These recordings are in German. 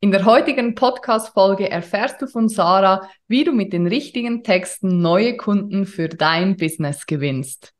In der heutigen Podcast-Folge erfährst du von Sarah, wie du mit den richtigen Texten neue Kunden für dein Business gewinnst.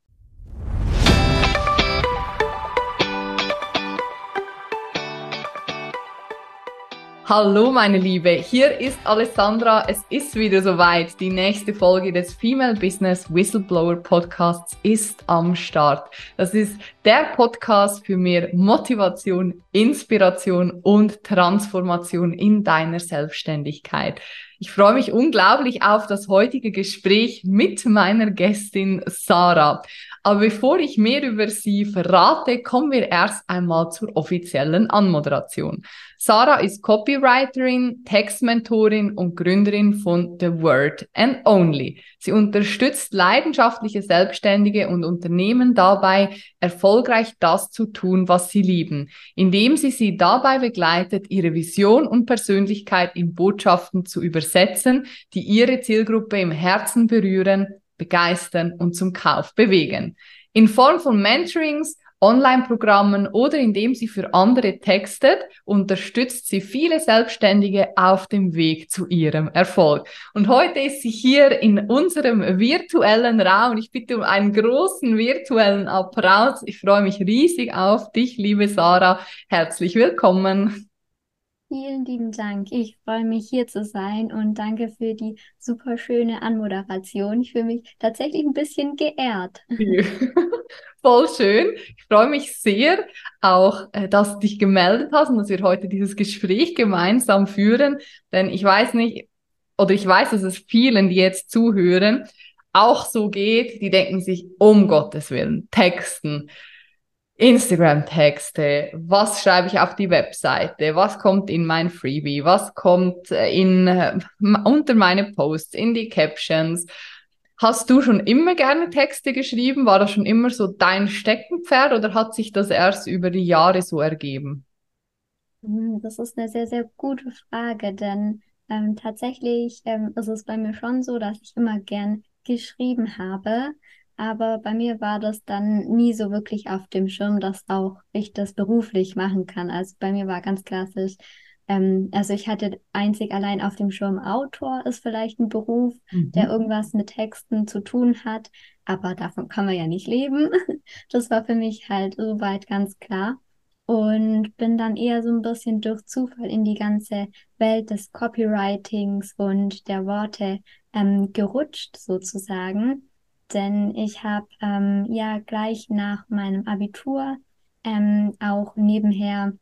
Hallo meine Liebe, hier ist Alessandra. Es ist wieder soweit. Die nächste Folge des Female Business Whistleblower Podcasts ist am Start. Das ist der Podcast für mehr Motivation, Inspiration und Transformation in deiner Selbstständigkeit. Ich freue mich unglaublich auf das heutige Gespräch mit meiner Gästin Sarah. Aber bevor ich mehr über sie verrate, kommen wir erst einmal zur offiziellen Anmoderation. Sarah ist Copywriterin, Textmentorin und Gründerin von The Word and Only. Sie unterstützt leidenschaftliche Selbstständige und Unternehmen dabei, erfolgreich das zu tun, was sie lieben, indem sie sie dabei begleitet, ihre Vision und Persönlichkeit in Botschaften zu übersetzen, die ihre Zielgruppe im Herzen berühren, begeistern und zum Kauf bewegen. In Form von Mentorings, Online-Programmen oder indem sie für andere textet, unterstützt sie viele Selbstständige auf dem Weg zu ihrem Erfolg. Und heute ist sie hier in unserem virtuellen Raum. Ich bitte um einen großen virtuellen Applaus. Ich freue mich riesig auf dich, liebe Sarah. Herzlich willkommen. Vielen lieben Dank. Ich freue mich hier zu sein und danke für die super schöne Anmoderation. Ich fühle mich tatsächlich ein bisschen geehrt. Voll schön. Ich freue mich sehr auch, äh, dass du dich gemeldet hast und dass wir heute dieses Gespräch gemeinsam führen. Denn ich weiß nicht, oder ich weiß, dass es vielen, die jetzt zuhören, auch so geht. Die denken sich, um Gottes Willen, Texten Instagram-Texte, was schreibe ich auf die Webseite, was kommt in mein Freebie, was kommt äh, in, äh, unter meine Posts, in die Captions. Hast du schon immer gerne Texte geschrieben? War das schon immer so dein Steckenpferd oder hat sich das erst über die Jahre so ergeben? Hm, das ist eine sehr, sehr gute Frage, denn ähm, tatsächlich ähm, ist es bei mir schon so, dass ich immer gern geschrieben habe. Aber bei mir war das dann nie so wirklich auf dem Schirm, dass auch ich das beruflich machen kann. Also bei mir war ganz klassisch, ähm, also ich hatte einzig allein auf dem Schirm Autor ist vielleicht ein Beruf, mhm. der irgendwas mit Texten zu tun hat, aber davon kann man ja nicht leben. Das war für mich halt soweit ganz klar. Und bin dann eher so ein bisschen durch Zufall in die ganze Welt des Copywritings und der Worte ähm, gerutscht sozusagen denn ich habe ähm, ja gleich nach meinem Abitur ähm, auch nebenher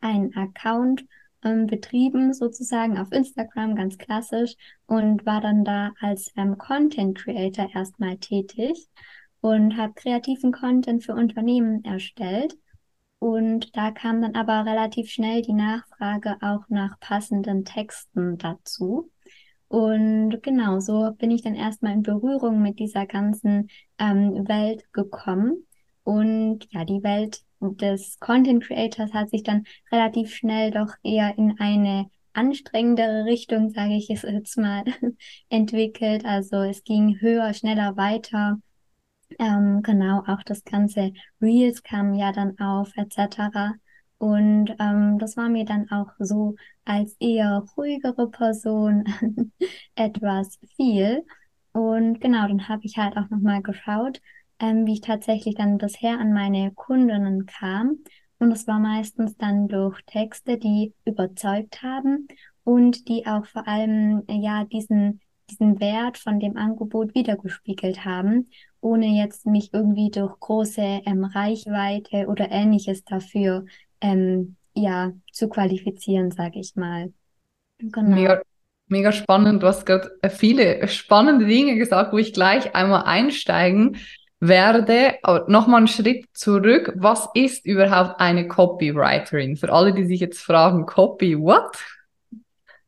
einen Account ähm, betrieben, sozusagen auf Instagram, ganz klassisch, und war dann da als ähm, Content Creator erstmal tätig und habe kreativen Content für Unternehmen erstellt. Und da kam dann aber relativ schnell die Nachfrage auch nach passenden Texten dazu. Und genau, so bin ich dann erstmal in Berührung mit dieser ganzen ähm, Welt gekommen. Und ja, die Welt des Content Creators hat sich dann relativ schnell doch eher in eine anstrengendere Richtung, sage ich es jetzt mal, entwickelt. Also es ging höher, schneller weiter. Ähm, genau, auch das ganze Reels kam ja dann auf, etc. Und ähm, das war mir dann auch so als eher ruhigere Person etwas viel. Und genau, dann habe ich halt auch nochmal geschaut, ähm, wie ich tatsächlich dann bisher an meine Kundinnen kam. Und es war meistens dann durch Texte, die überzeugt haben und die auch vor allem ja diesen diesen Wert von dem Angebot wiedergespiegelt haben, ohne jetzt mich irgendwie durch große ähm, Reichweite oder ähnliches dafür ähm, ja, zu qualifizieren, sage ich mal. Genau. Mega, mega spannend. Du hast gerade äh, viele spannende Dinge gesagt, wo ich gleich einmal einsteigen werde. Aber nochmal einen Schritt zurück. Was ist überhaupt eine Copywriterin? Für alle, die sich jetzt fragen, Copy, what?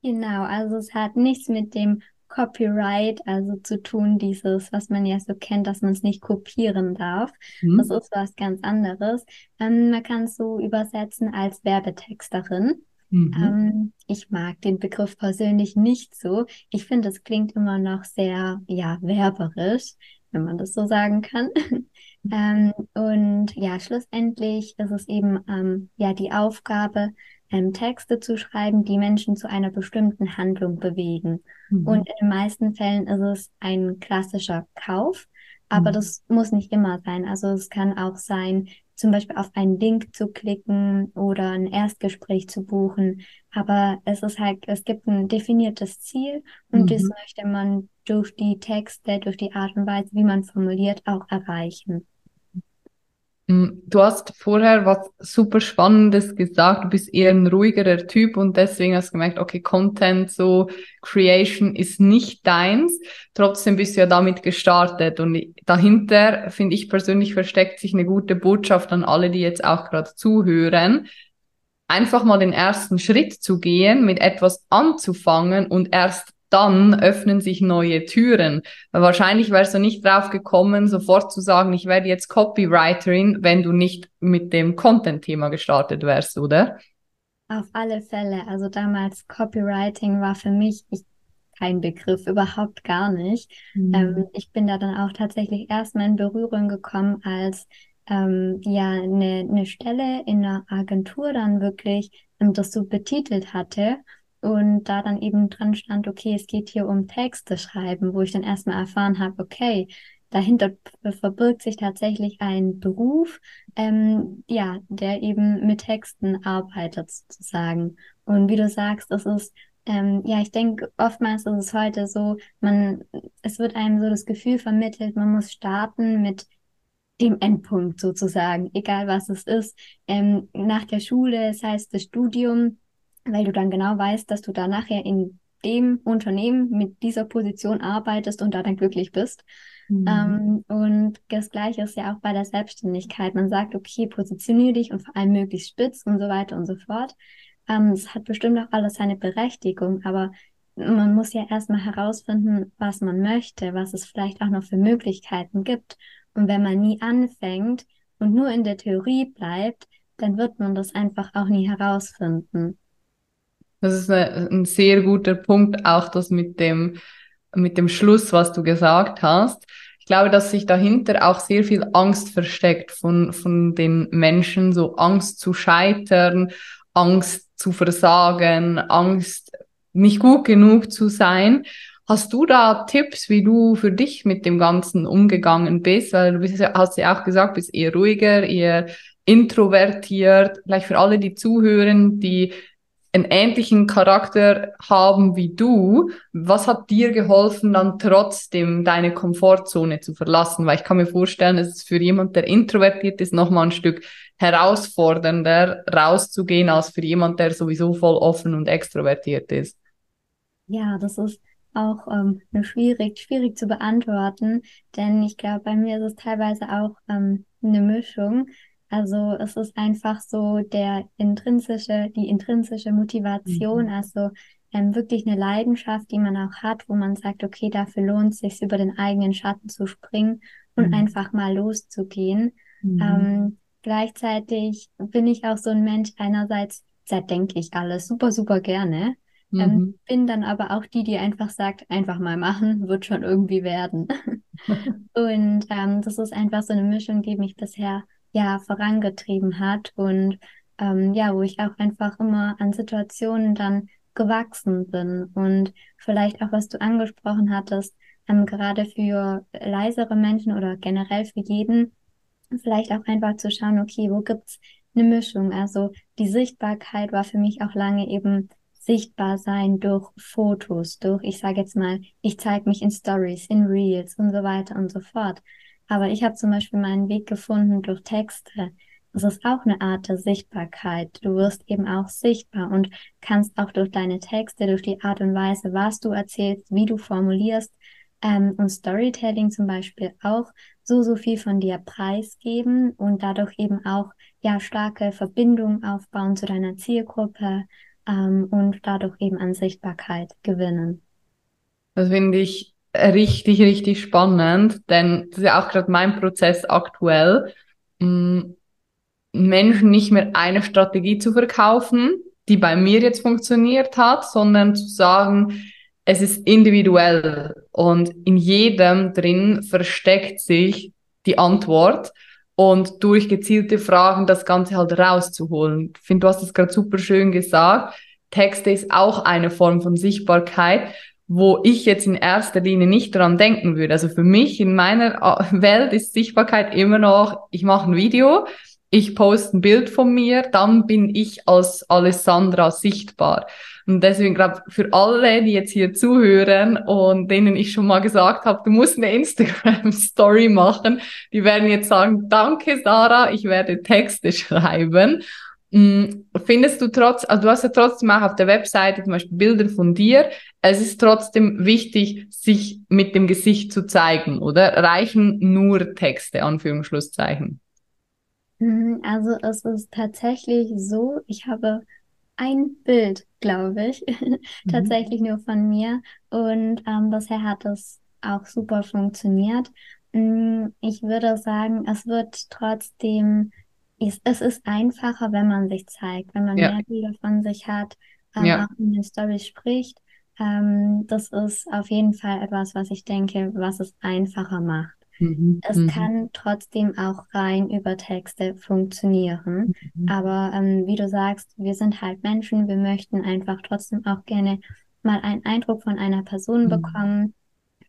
Genau, also es hat nichts mit dem Copyright, also zu tun, dieses, was man ja so kennt, dass man es nicht kopieren darf. Mhm. Das ist was ganz anderes. Ähm, man kann es so übersetzen als Werbetexterin. Mhm. Ähm, ich mag den Begriff persönlich nicht so. Ich finde, es klingt immer noch sehr, ja, werberisch, wenn man das so sagen kann. ähm, und ja, schlussendlich ist es eben, ähm, ja, die Aufgabe, ähm, Texte zu schreiben, die Menschen zu einer bestimmten Handlung bewegen. Mhm. Und in den meisten Fällen ist es ein klassischer Kauf, aber mhm. das muss nicht immer sein. Also es kann auch sein, zum Beispiel auf einen Link zu klicken oder ein Erstgespräch zu buchen. Aber es ist halt, es gibt ein definiertes Ziel und mhm. das möchte man durch die Texte, durch die Art und Weise, wie man formuliert, auch erreichen. Mm, du hast vorher was super Spannendes gesagt. Du bist eher ein ruhigerer Typ und deswegen hast du gemerkt, okay, Content, so Creation ist nicht deins. Trotzdem bist du ja damit gestartet und dahinter, finde ich persönlich, versteckt sich eine gute Botschaft an alle, die jetzt auch gerade zuhören. Einfach mal den ersten Schritt zu gehen, mit etwas anzufangen und erst dann öffnen sich neue Türen. Weil wahrscheinlich wärst du nicht drauf gekommen, sofort zu sagen, ich werde jetzt Copywriterin, wenn du nicht mit dem Content-Thema gestartet wärst, oder? Auf alle Fälle. Also damals Copywriting war für mich ich, kein Begriff, überhaupt gar nicht. Mhm. Ähm, ich bin da dann auch tatsächlich erstmal in Berührung gekommen, als ähm, ja eine, eine Stelle in einer Agentur dann wirklich ähm, das so betitelt hatte und da dann eben dran stand, okay, es geht hier um Texte schreiben, wo ich dann erstmal erfahren habe, okay, dahinter verbirgt sich tatsächlich ein Beruf, ähm, ja, der eben mit Texten arbeitet sozusagen. Und wie du sagst, das ist ähm, ja, ich denke, oftmals ist es heute so, man, es wird einem so das Gefühl vermittelt, man muss starten mit dem Endpunkt sozusagen, egal was es ist. Ähm, nach der Schule, das heißt das Studium, weil du dann genau weißt, dass du da nachher in dem Unternehmen mit dieser Position arbeitest und da dann glücklich bist. Mhm. Ähm, und das Gleiche ist ja auch bei der Selbstständigkeit. Man sagt, okay, positioniere dich und vor allem möglichst spitz und so weiter und so fort. Ähm, es hat bestimmt auch alles seine Berechtigung, aber man muss ja erstmal herausfinden, was man möchte, was es vielleicht auch noch für Möglichkeiten gibt. Und wenn man nie anfängt und nur in der Theorie bleibt, dann wird man das einfach auch nie herausfinden. Das ist ein sehr guter Punkt, auch das mit dem, mit dem Schluss, was du gesagt hast. Ich glaube, dass sich dahinter auch sehr viel Angst versteckt von, von den Menschen, so Angst zu scheitern, Angst zu versagen, Angst nicht gut genug zu sein. Hast du da Tipps, wie du für dich mit dem Ganzen umgegangen bist? Weil du bist, hast ja auch gesagt, bist eher ruhiger, eher introvertiert. Vielleicht für alle, die zuhören, die einen ähnlichen Charakter haben wie du, was hat dir geholfen, dann trotzdem deine Komfortzone zu verlassen? Weil ich kann mir vorstellen, es ist für jemand, der introvertiert ist, nochmal ein Stück herausfordernder rauszugehen, als für jemand, der sowieso voll offen und extrovertiert ist. Ja, das ist auch ähm, schwierig, schwierig zu beantworten, denn ich glaube, bei mir ist es teilweise auch ähm, eine Mischung. Also es ist einfach so der intrinsische, die intrinsische Motivation, mhm. also ähm, wirklich eine Leidenschaft, die man auch hat, wo man sagt, okay, dafür lohnt es sich, über den eigenen Schatten zu springen und mhm. einfach mal loszugehen. Mhm. Ähm, gleichzeitig bin ich auch so ein Mensch, einerseits zerdenke ich alles super, super gerne. Ähm, mhm. bin dann aber auch die, die einfach sagt, einfach mal machen, wird schon irgendwie werden. und ähm, das ist einfach so eine Mischung, die mich bisher ja vorangetrieben hat und ähm, ja, wo ich auch einfach immer an Situationen dann gewachsen bin und vielleicht auch, was du angesprochen hattest, ähm, gerade für leisere Menschen oder generell für jeden, vielleicht auch einfach zu schauen, okay, wo gibt's eine Mischung? Also die Sichtbarkeit war für mich auch lange eben sichtbar sein durch Fotos, durch, ich sage jetzt mal, ich zeige mich in Stories, in Reels und so weiter und so fort. Aber ich habe zum Beispiel meinen Weg gefunden durch Texte. Das ist auch eine Art der Sichtbarkeit. Du wirst eben auch sichtbar und kannst auch durch deine Texte, durch die Art und Weise, was du erzählst, wie du formulierst ähm, und Storytelling zum Beispiel auch so, so viel von dir preisgeben und dadurch eben auch ja starke Verbindungen aufbauen zu deiner Zielgruppe ähm, und dadurch eben an Sichtbarkeit gewinnen. Das finde ich richtig, richtig spannend, denn das ist ja auch gerade mein Prozess aktuell, mm, Menschen nicht mehr eine Strategie zu verkaufen, die bei mir jetzt funktioniert hat, sondern zu sagen, es ist individuell und in jedem drin versteckt sich die Antwort und durch gezielte Fragen das Ganze halt rauszuholen. Ich finde, du hast es gerade super schön gesagt. Texte ist auch eine Form von Sichtbarkeit, wo ich jetzt in erster Linie nicht dran denken würde. Also für mich in meiner äh, Welt ist Sichtbarkeit immer noch, ich mache ein Video, ich poste ein Bild von mir, dann bin ich als Alessandra sichtbar. Und deswegen glaube für alle, die jetzt hier zuhören und denen ich schon mal gesagt habe, du musst eine Instagram-Story machen, die werden jetzt sagen, danke Sarah, ich werde Texte schreiben. Mm, findest du trotz, also du hast ja trotzdem auch auf der Webseite zum Beispiel Bilder von dir. Es ist trotzdem wichtig, sich mit dem Gesicht zu zeigen, oder? Reichen nur Texte, Anführungsschlusszeichen? Mhm, also es ist tatsächlich so, ich habe ein Bild, glaube ich, mhm. tatsächlich nur von mir und ähm, bisher hat es auch super funktioniert. Mm, ich würde sagen, es wird trotzdem, es, es ist einfacher, wenn man sich zeigt, wenn man ja. mehr Bilder von sich hat, ähm, ja. auch in den Stories spricht. Ähm, das ist auf jeden Fall etwas, was ich denke, was es einfacher macht. Mhm. Es mhm. kann trotzdem auch rein über Texte funktionieren. Mhm. Aber ähm, wie du sagst, wir sind halt Menschen, wir möchten einfach trotzdem auch gerne mal einen Eindruck von einer Person mhm. bekommen.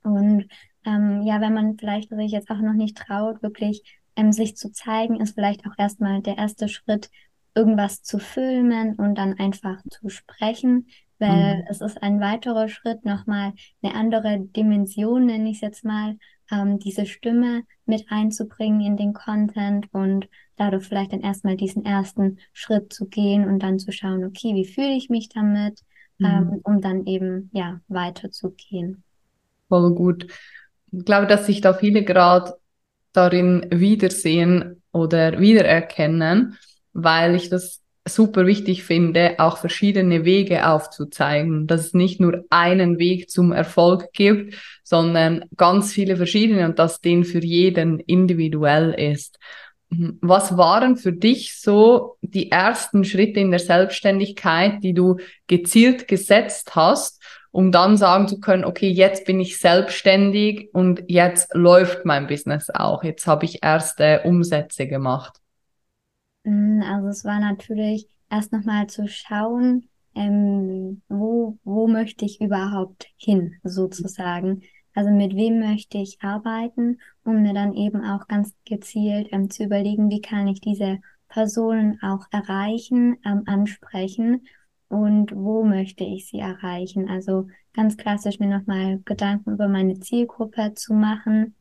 Und ähm, ja, wenn man vielleicht sich jetzt auch noch nicht traut, wirklich ähm, sich zu zeigen, ist vielleicht auch erstmal der erste Schritt, irgendwas zu filmen und dann einfach zu sprechen, weil mhm. es ist ein weiterer Schritt, nochmal eine andere Dimension, nenne ich es jetzt mal, ähm, diese Stimme mit einzubringen in den Content und dadurch vielleicht dann erstmal diesen ersten Schritt zu gehen und dann zu schauen, okay, wie fühle ich mich damit, mhm. ähm, um dann eben ja weiterzugehen. Voll gut. Ich glaube, dass sich da viele gerade darin wiedersehen oder wiedererkennen, weil ich das super wichtig finde, auch verschiedene Wege aufzuzeigen, dass es nicht nur einen Weg zum Erfolg gibt, sondern ganz viele verschiedene und dass den für jeden individuell ist. Mhm. Was waren für dich so die ersten Schritte in der Selbstständigkeit, die du gezielt gesetzt hast, um dann sagen zu können, okay, jetzt bin ich selbstständig und jetzt läuft mein Business auch. Jetzt habe ich erste Umsätze gemacht. Mm, also es war natürlich erst nochmal zu schauen, ähm, wo, wo möchte ich überhaupt hin, sozusagen. Also mit wem möchte ich arbeiten, um mir dann eben auch ganz gezielt ähm, zu überlegen, wie kann ich diese Personen auch erreichen, ähm, ansprechen und wo möchte ich sie erreichen. Also ganz klassisch mir nochmal Gedanken über meine Zielgruppe zu machen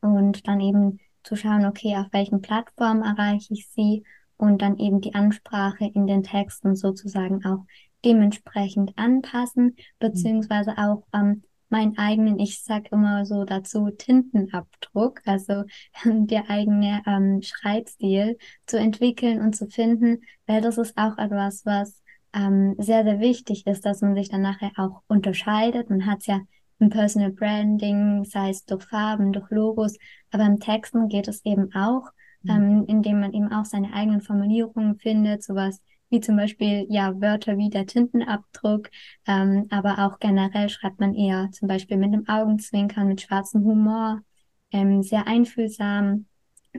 und dann eben zu schauen, okay, auf welchen Plattformen erreiche ich sie und dann eben die Ansprache in den Texten sozusagen auch dementsprechend anpassen, beziehungsweise auch ähm, meinen eigenen, ich sag immer so dazu, Tintenabdruck, also der eigene ähm, Schreibstil zu entwickeln und zu finden, weil das ist auch etwas, was ähm, sehr, sehr wichtig ist, dass man sich dann nachher auch unterscheidet. Man hat ja im Personal Branding, sei es durch Farben, durch Logos, aber im Texten geht es eben auch, mhm. ähm, indem man eben auch seine eigenen Formulierungen findet, sowas wie zum Beispiel ja Wörter wie der Tintenabdruck, ähm, aber auch generell schreibt man eher zum Beispiel mit einem Augenzwinkern, mit schwarzem Humor, ähm, sehr einfühlsam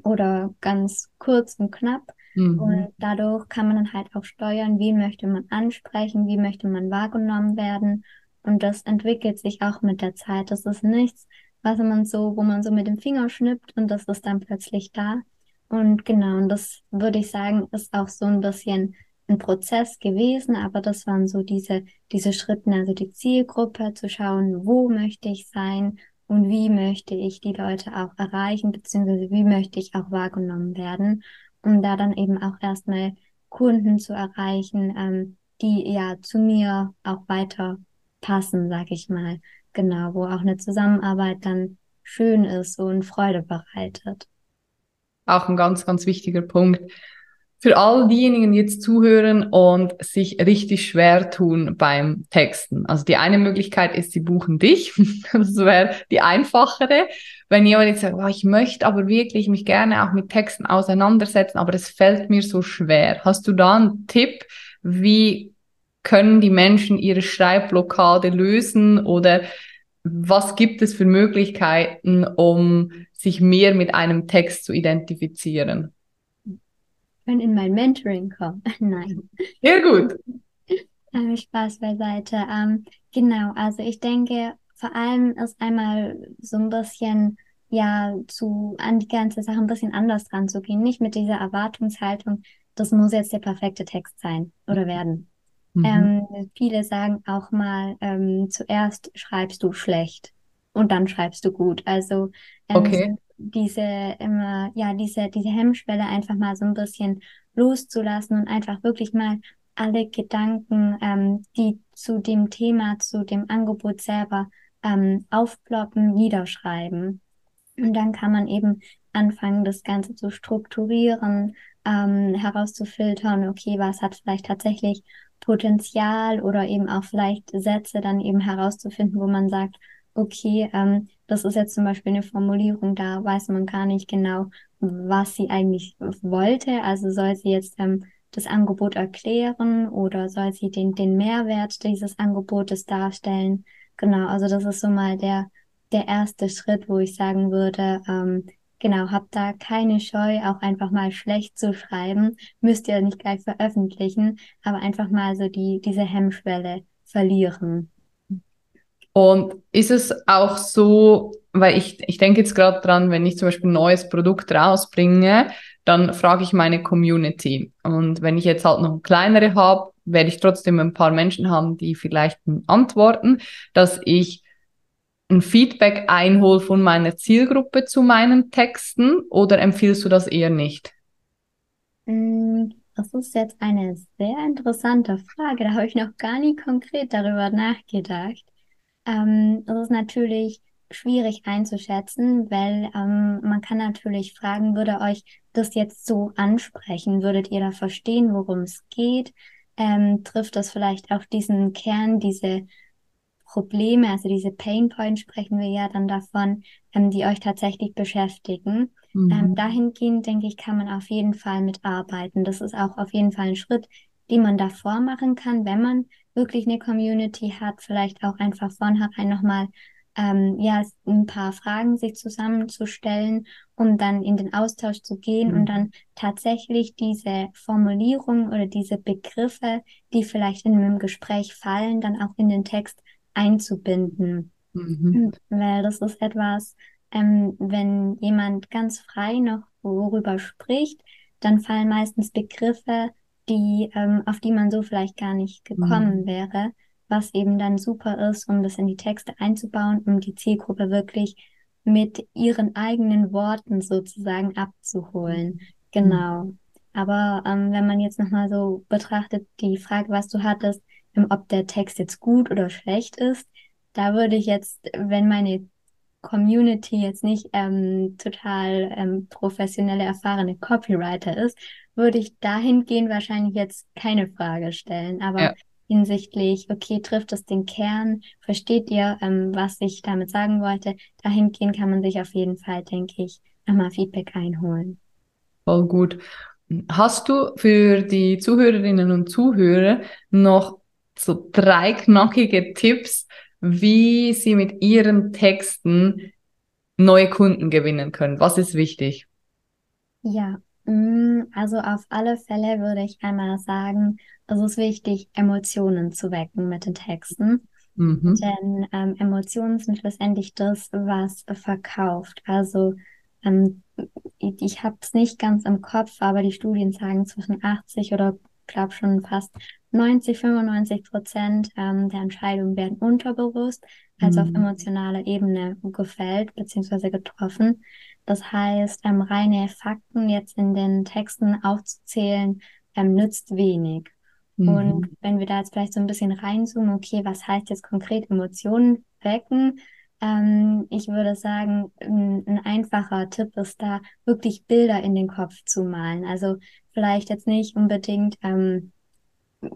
oder ganz kurz und knapp. Mhm. Und dadurch kann man dann halt auch steuern, wie möchte man ansprechen, wie möchte man wahrgenommen werden. Und das entwickelt sich auch mit der Zeit. Das ist nichts, was man so, wo man so mit dem Finger schnippt und das ist dann plötzlich da. Und genau, und das würde ich sagen, ist auch so ein bisschen ein Prozess gewesen, aber das waren so diese, diese Schritte, also die Zielgruppe zu schauen, wo möchte ich sein und wie möchte ich die Leute auch erreichen, beziehungsweise wie möchte ich auch wahrgenommen werden, um da dann eben auch erstmal Kunden zu erreichen, ähm, die ja zu mir auch weiter passen, sag ich mal. Genau, wo auch eine Zusammenarbeit dann schön ist und Freude bereitet. Auch ein ganz, ganz wichtiger Punkt. Für all diejenigen, die jetzt zuhören und sich richtig schwer tun beim Texten. Also die eine Möglichkeit ist, sie buchen dich. Das wäre die einfachere. Wenn jemand jetzt sagt, oh, ich möchte aber wirklich mich gerne auch mit Texten auseinandersetzen, aber es fällt mir so schwer. Hast du da einen Tipp, wie können die Menschen ihre Schreibblockade lösen oder was gibt es für Möglichkeiten, um sich mehr mit einem Text zu identifizieren? Wenn in mein Mentoring kommen. Nein. Sehr gut. Ähm, Spaß beiseite. Ähm, genau, also ich denke, vor allem ist einmal so ein bisschen ja zu an die ganze Sache ein bisschen anders dran zu gehen, nicht mit dieser Erwartungshaltung, das muss jetzt der perfekte Text sein oder werden. Mhm. Ähm, viele sagen auch mal, ähm, zuerst schreibst du schlecht und dann schreibst du gut. Also ähm, okay. diese immer, ja, diese, diese Hemmschwelle einfach mal so ein bisschen loszulassen und einfach wirklich mal alle Gedanken, ähm, die zu dem Thema, zu dem Angebot selber ähm, aufploppen, niederschreiben. Und dann kann man eben anfangen, das Ganze zu strukturieren, ähm, herauszufiltern, okay, was hat vielleicht tatsächlich Potenzial oder eben auch vielleicht Sätze dann eben herauszufinden, wo man sagt, okay, ähm, das ist jetzt zum Beispiel eine Formulierung, da weiß man gar nicht genau, was sie eigentlich wollte. Also soll sie jetzt ähm, das Angebot erklären oder soll sie den, den Mehrwert dieses Angebotes darstellen? Genau, also das ist so mal der, der erste Schritt, wo ich sagen würde, ähm, genau, habt da keine Scheu, auch einfach mal schlecht zu schreiben. Müsst ihr nicht gleich veröffentlichen, aber einfach mal so die, diese Hemmschwelle verlieren. Und ist es auch so, weil ich, ich denke jetzt gerade dran, wenn ich zum Beispiel ein neues Produkt rausbringe, dann frage ich meine Community. Und wenn ich jetzt halt noch kleinere habe, werde ich trotzdem ein paar Menschen haben, die vielleicht antworten, dass ich ein Feedback einhole von meiner Zielgruppe zu meinen Texten oder empfiehlst du das eher nicht? Mm, das ist jetzt eine sehr interessante Frage. Da habe ich noch gar nie konkret darüber nachgedacht. Ähm, ist natürlich schwierig einzuschätzen, weil ähm, man kann natürlich fragen, würde euch das jetzt so ansprechen? Würdet ihr da verstehen, worum es geht? Ähm, trifft das vielleicht auch diesen Kern, diese Probleme, also diese Pain Points sprechen wir ja dann davon, ähm, die euch tatsächlich beschäftigen. Mhm. Ähm, dahingehend, denke ich, kann man auf jeden Fall mitarbeiten. Das ist auch auf jeden Fall ein Schritt, den man davor machen kann, wenn man wirklich eine Community hat, vielleicht auch einfach vornherein nochmal ähm, ja, ein paar Fragen sich zusammenzustellen, um dann in den Austausch zu gehen mhm. und dann tatsächlich diese Formulierung oder diese Begriffe, die vielleicht in einem Gespräch fallen, dann auch in den Text einzubinden. Mhm. Weil das ist etwas, ähm, wenn jemand ganz frei noch worüber spricht, dann fallen meistens Begriffe, die, ähm, auf die man so vielleicht gar nicht gekommen mhm. wäre, was eben dann super ist, um das in die Texte einzubauen, um die Zielgruppe wirklich mit ihren eigenen Worten sozusagen abzuholen. Mhm. Genau. Aber ähm, wenn man jetzt nochmal so betrachtet, die Frage, was du hattest, ob der Text jetzt gut oder schlecht ist, da würde ich jetzt, wenn meine Community jetzt nicht ähm, total ähm, professionelle, erfahrene Copywriter ist, würde ich dahingehend wahrscheinlich jetzt keine Frage stellen. Aber ja. hinsichtlich, okay, trifft es den Kern, versteht ihr, ähm, was ich damit sagen wollte, dahingehend kann man sich auf jeden Fall, denke ich, nochmal Feedback einholen. Voll gut. Hast du für die Zuhörerinnen und Zuhörer noch so drei knackige Tipps, wie sie mit ihren Texten neue Kunden gewinnen können. Was ist wichtig? Ja, mm, also auf alle Fälle würde ich einmal sagen, es ist wichtig, Emotionen zu wecken mit den Texten. Mhm. Denn ähm, Emotionen sind letztendlich das, was verkauft. Also ähm, ich, ich habe es nicht ganz im Kopf, aber die Studien sagen zwischen 80 oder glaube schon fast 90, 95 Prozent ähm, der Entscheidungen werden unterbewusst, also mhm. auf emotionaler Ebene gefällt bzw. getroffen. Das heißt, ähm, reine Fakten jetzt in den Texten aufzuzählen, ähm, nützt wenig. Mhm. Und wenn wir da jetzt vielleicht so ein bisschen reinzoomen, okay, was heißt jetzt konkret Emotionen wecken? Ähm, ich würde sagen, ein, ein einfacher Tipp ist da, wirklich Bilder in den Kopf zu malen. Also vielleicht jetzt nicht unbedingt, ähm,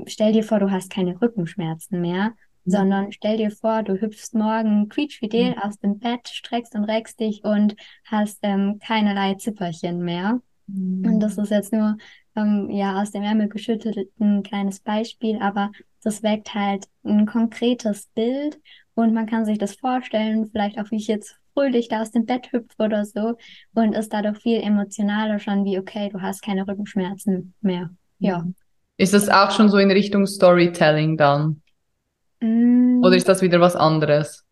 stell dir vor, du hast keine Rückenschmerzen mehr, mhm. sondern stell dir vor, du hüpfst morgen quietschfidel mhm. aus dem Bett, streckst und reckst dich und hast ähm, keinerlei Zipperchen mehr. Mhm. Und das ist jetzt nur ähm, ja aus dem Ärmel geschüttelt ein kleines Beispiel, aber das weckt halt ein konkretes Bild und man kann sich das vorstellen, vielleicht auch wie ich jetzt fröhlich da aus dem Bett hüpfe oder so und ist dadurch viel emotionaler schon wie, okay, du hast keine Rückenschmerzen mehr. Ja. Mhm. Ist das auch schon so in Richtung Storytelling dann? Mm. Oder ist das wieder was anderes?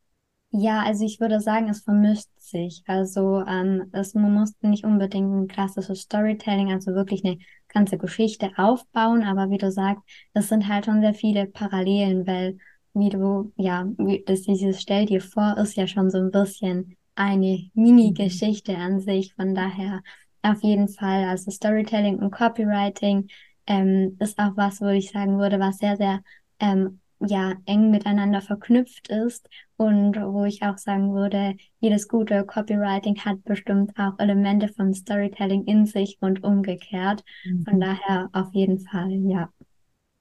Ja, also ich würde sagen, es vermischt sich. Also ähm, es, man muss nicht unbedingt ein klassisches Storytelling, also wirklich eine ganze Geschichte aufbauen, aber wie du sagst, das sind halt schon sehr viele Parallelen, weil wie du, ja, wie, das dieses Stell dir vor ist ja schon so ein bisschen eine Mini-Geschichte an sich. Von daher auf jeden Fall, also Storytelling und Copywriting ähm, ist auch was, wo ich sagen würde, was sehr, sehr ähm, ja eng miteinander verknüpft ist und wo ich auch sagen würde, jedes gute Copywriting hat bestimmt auch Elemente von Storytelling in sich und umgekehrt. Mhm. Von daher auf jeden Fall, ja.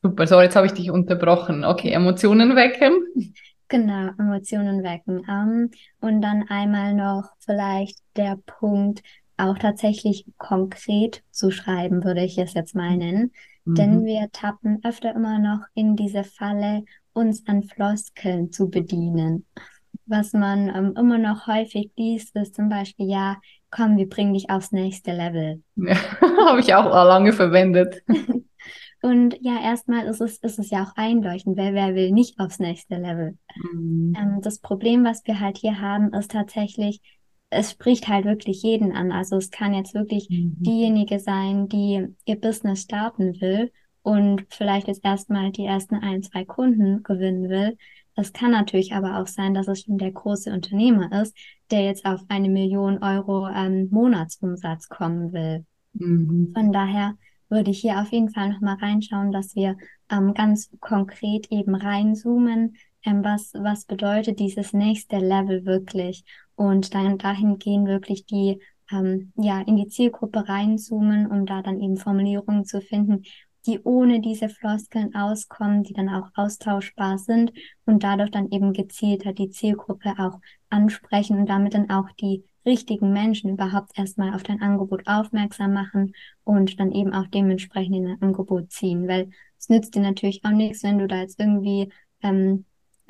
Super, so jetzt habe ich dich unterbrochen. Okay, Emotionen wecken. Genau, Emotionen wecken. Um, ähm, und dann einmal noch vielleicht der Punkt, auch tatsächlich konkret zu schreiben, würde ich es jetzt mal nennen. Mhm. Denn wir tappen öfter immer noch in diese Falle, uns an Floskeln zu bedienen. Was man ähm, immer noch häufig liest, ist zum Beispiel, ja, komm, wir bringen dich aufs nächste Level. Ja, habe ich auch lange verwendet. Und ja, erstmal ist es, ist es ja auch einleuchtend, wer, wer will nicht aufs nächste Level. Mhm. Ähm, das Problem, was wir halt hier haben, ist tatsächlich, es spricht halt wirklich jeden an. Also es kann jetzt wirklich mhm. diejenige sein, die ihr Business starten will und vielleicht jetzt erstmal die ersten ein, zwei Kunden gewinnen will. Es kann natürlich aber auch sein, dass es schon der große Unternehmer ist, der jetzt auf eine Million Euro ähm, Monatsumsatz kommen will. Mhm. Von daher würde ich hier auf jeden Fall nochmal reinschauen, dass wir ähm, ganz konkret eben reinzoomen, ähm, was, was bedeutet dieses nächste Level wirklich und dann dahingehend wirklich die ähm, ja in die Zielgruppe reinzoomen, um da dann eben Formulierungen zu finden, die ohne diese Floskeln auskommen, die dann auch austauschbar sind und dadurch dann eben gezielter die Zielgruppe auch ansprechen und damit dann auch die richtigen Menschen überhaupt erstmal auf dein Angebot aufmerksam machen und dann eben auch dementsprechend in dein Angebot ziehen. Weil es nützt dir natürlich auch nichts, wenn du da jetzt irgendwie ähm,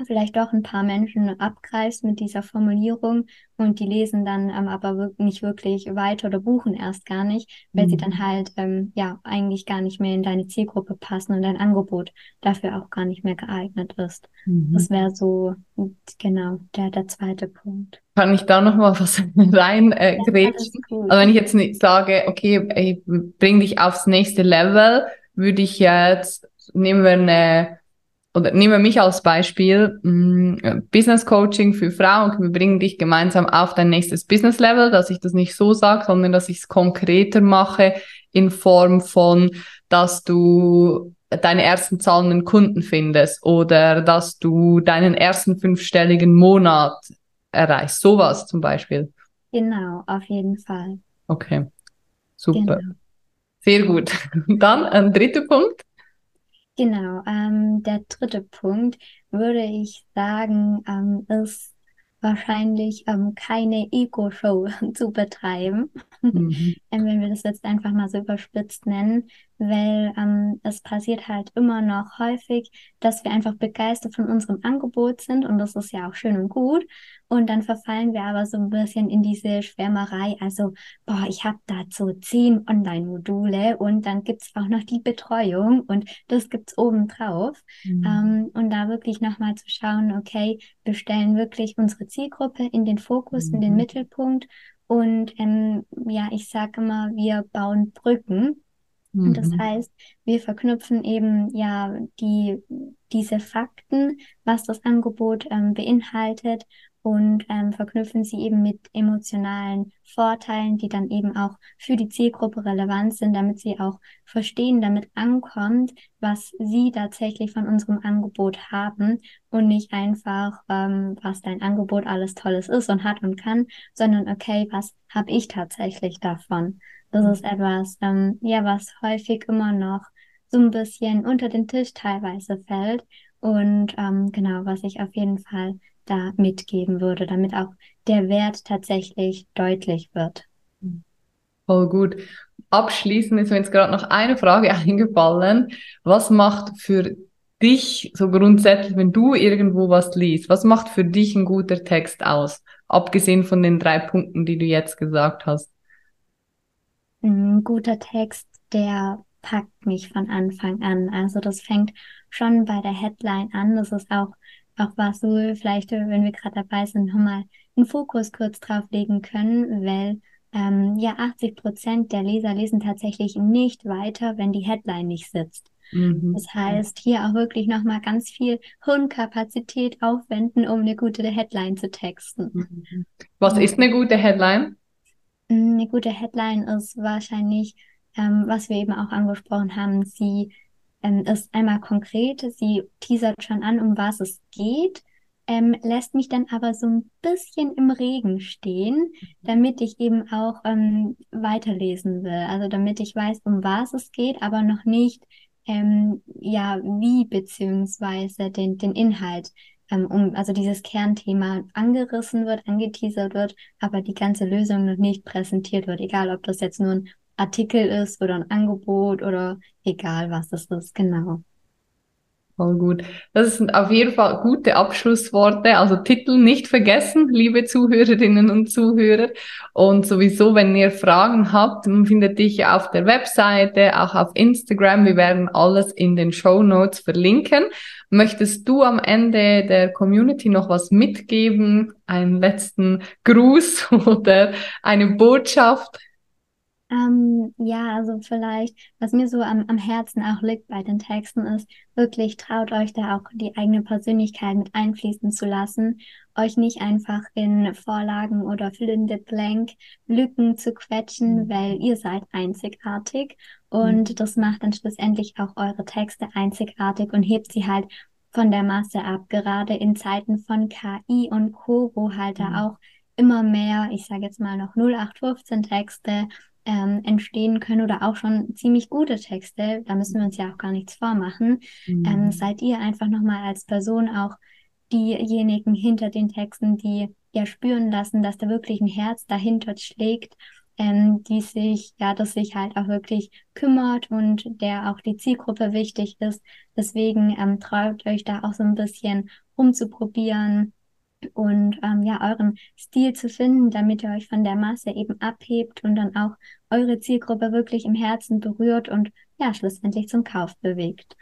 vielleicht doch ein paar Menschen abgreifst mit dieser Formulierung und die lesen dann ähm, aber nicht wirklich weiter oder buchen erst gar nicht, weil mhm. sie dann halt ähm, ja eigentlich gar nicht mehr in deine Zielgruppe passen und dein Angebot dafür auch gar nicht mehr geeignet ist. Mhm. Das wäre so genau der der zweite Punkt. Kann ich da noch mal was rein äh, ja, Also wenn ich jetzt nicht sage, okay, ich bring dich aufs nächste Level, würde ich jetzt nehmen wir eine oder nehmen wir mich als Beispiel, mm, Business Coaching für Frauen, wir bringen dich gemeinsam auf dein nächstes Business Level, dass ich das nicht so sage, sondern dass ich es konkreter mache in Form von, dass du deine ersten zahlenden Kunden findest oder dass du deinen ersten fünfstelligen Monat erreichst. Sowas zum Beispiel. Genau, auf jeden Fall. Okay, super. Genau. Sehr gut. Dann ein dritter Punkt. Genau, ähm, der dritte Punkt würde ich sagen, ähm, ist wahrscheinlich ähm, keine Ego-Show zu betreiben, mhm. Wenn wir das jetzt einfach mal so überspitzt nennen, weil ähm, es passiert halt immer noch häufig, dass wir einfach begeistert von unserem Angebot sind und das ist ja auch schön und gut. Und dann verfallen wir aber so ein bisschen in diese Schwärmerei. Also, boah, ich habe dazu zehn Online-Module und dann gibt's auch noch die Betreuung und das gibt's obendrauf. Mhm. Ähm, und da wirklich nochmal zu schauen, okay, wir stellen wirklich unsere Zielgruppe in den Fokus, mhm. in den mhm. Mittelpunkt. Und ähm, ja, ich sage immer, wir bauen Brücken. Und das mhm. heißt, wir verknüpfen eben ja die, diese Fakten, was das Angebot ähm, beinhaltet und ähm, verknüpfen sie eben mit emotionalen Vorteilen, die dann eben auch für die Zielgruppe relevant sind, damit sie auch verstehen, damit ankommt, was sie tatsächlich von unserem Angebot haben und nicht einfach, ähm, was dein Angebot alles Tolles ist und hat und kann, sondern okay, was habe ich tatsächlich davon? Das ist etwas, ähm, ja, was häufig immer noch so ein bisschen unter den Tisch teilweise fällt und ähm, genau, was ich auf jeden Fall da mitgeben würde, damit auch der Wert tatsächlich deutlich wird. Voll gut. Abschließend ist mir jetzt gerade noch eine Frage eingefallen. Was macht für dich dich so grundsätzlich, wenn du irgendwo was liest, was macht für dich ein guter Text aus? Abgesehen von den drei Punkten, die du jetzt gesagt hast. Ein guter Text, der packt mich von Anfang an. Also das fängt schon bei der Headline an. Das ist auch, auch was so vielleicht, wenn wir gerade dabei sind, nochmal einen Fokus kurz drauf legen können, weil ähm, ja 80 Prozent der Leser lesen tatsächlich nicht weiter, wenn die Headline nicht sitzt. Mhm. Das heißt, hier auch wirklich nochmal ganz viel Hirnkapazität aufwenden, um eine gute Headline zu texten. Mhm. Was ist eine gute Headline? Mm, eine gute Headline ist wahrscheinlich, ähm, was wir eben auch angesprochen haben, sie ähm, ist einmal konkret, sie teasert schon an, um was es geht, ähm, lässt mich dann aber so ein bisschen im Regen stehen, damit ich eben auch ähm, weiterlesen will. Also damit ich weiß, um was es geht, aber noch nicht, ähm, ja, wie beziehungsweise den, den Inhalt, ähm, um, also dieses Kernthema angerissen wird, angeteasert wird, aber die ganze Lösung noch nicht präsentiert wird, egal ob das jetzt nur ein Artikel ist oder ein Angebot oder egal was es ist, genau. Voll gut. Das sind auf jeden Fall gute Abschlussworte. Also Titel nicht vergessen, liebe Zuhörerinnen und Zuhörer. Und sowieso, wenn ihr Fragen habt, findet dich auf der Webseite, auch auf Instagram. Wir werden alles in den Show Notes verlinken. Möchtest du am Ende der Community noch was mitgeben? Einen letzten Gruß oder eine Botschaft? Ähm, ja, also vielleicht, was mir so am, am Herzen auch liegt bei den Texten ist, wirklich traut euch da auch die eigene Persönlichkeit mit einfließen zu lassen, euch nicht einfach in Vorlagen oder fill in the blank Lücken zu quetschen, mhm. weil ihr seid einzigartig und mhm. das macht dann schlussendlich auch eure Texte einzigartig und hebt sie halt von der Masse ab, gerade in Zeiten von KI und Co., wo halt mhm. da auch immer mehr, ich sage jetzt mal noch 0815 Texte ähm, entstehen können oder auch schon ziemlich gute Texte, da müssen wir uns ja auch gar nichts vormachen, ähm, mhm. ähm, seid ihr einfach nochmal als Person auch diejenigen hinter den Texten, die ja spüren lassen, dass da wirklich ein Herz dahinter schlägt, ähm, die sich, ja, das sich halt auch wirklich kümmert und der auch die Zielgruppe wichtig ist. Deswegen ähm, traut euch da auch so ein bisschen rumzuprobieren, und ähm, ja, euren Stil zu finden, damit ihr euch von der Masse eben abhebt und dann auch eure Zielgruppe wirklich im Herzen berührt und ja, schlussendlich zum Kauf bewegt.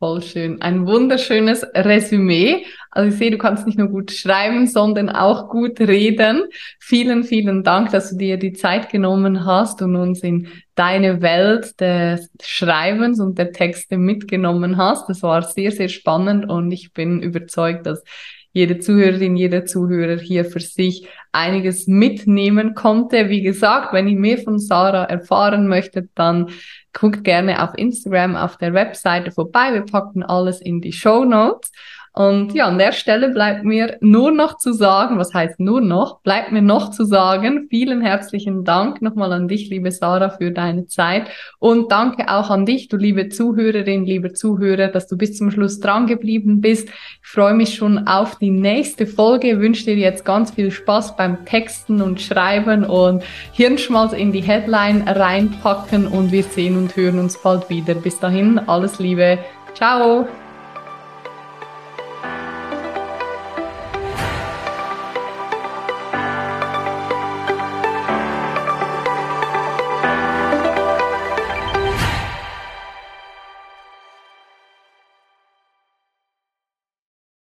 Voll schön. Ein wunderschönes Resümee. Also ich sehe, du kannst nicht nur gut schreiben, sondern auch gut reden. Vielen, vielen Dank, dass du dir die Zeit genommen hast und uns in deine Welt des Schreibens und der Texte mitgenommen hast. Das war sehr, sehr spannend und ich bin überzeugt, dass jede Zuhörerin, jeder Zuhörer hier für sich einiges mitnehmen konnte. Wie gesagt, wenn ihr mehr von Sarah erfahren möchtet, dann guckt gerne auf Instagram, auf der Webseite vorbei. Wir packen alles in die Show Notes. Und ja, an der Stelle bleibt mir nur noch zu sagen, was heißt nur noch, bleibt mir noch zu sagen, vielen herzlichen Dank nochmal an dich, liebe Sarah, für deine Zeit und danke auch an dich, du liebe Zuhörerin, liebe Zuhörer, dass du bis zum Schluss dran geblieben bist. Ich freue mich schon auf die nächste Folge, wünsche dir jetzt ganz viel Spaß beim Texten und Schreiben und Hirnschmalz in die Headline reinpacken und wir sehen und hören uns bald wieder. Bis dahin, alles Liebe. Ciao!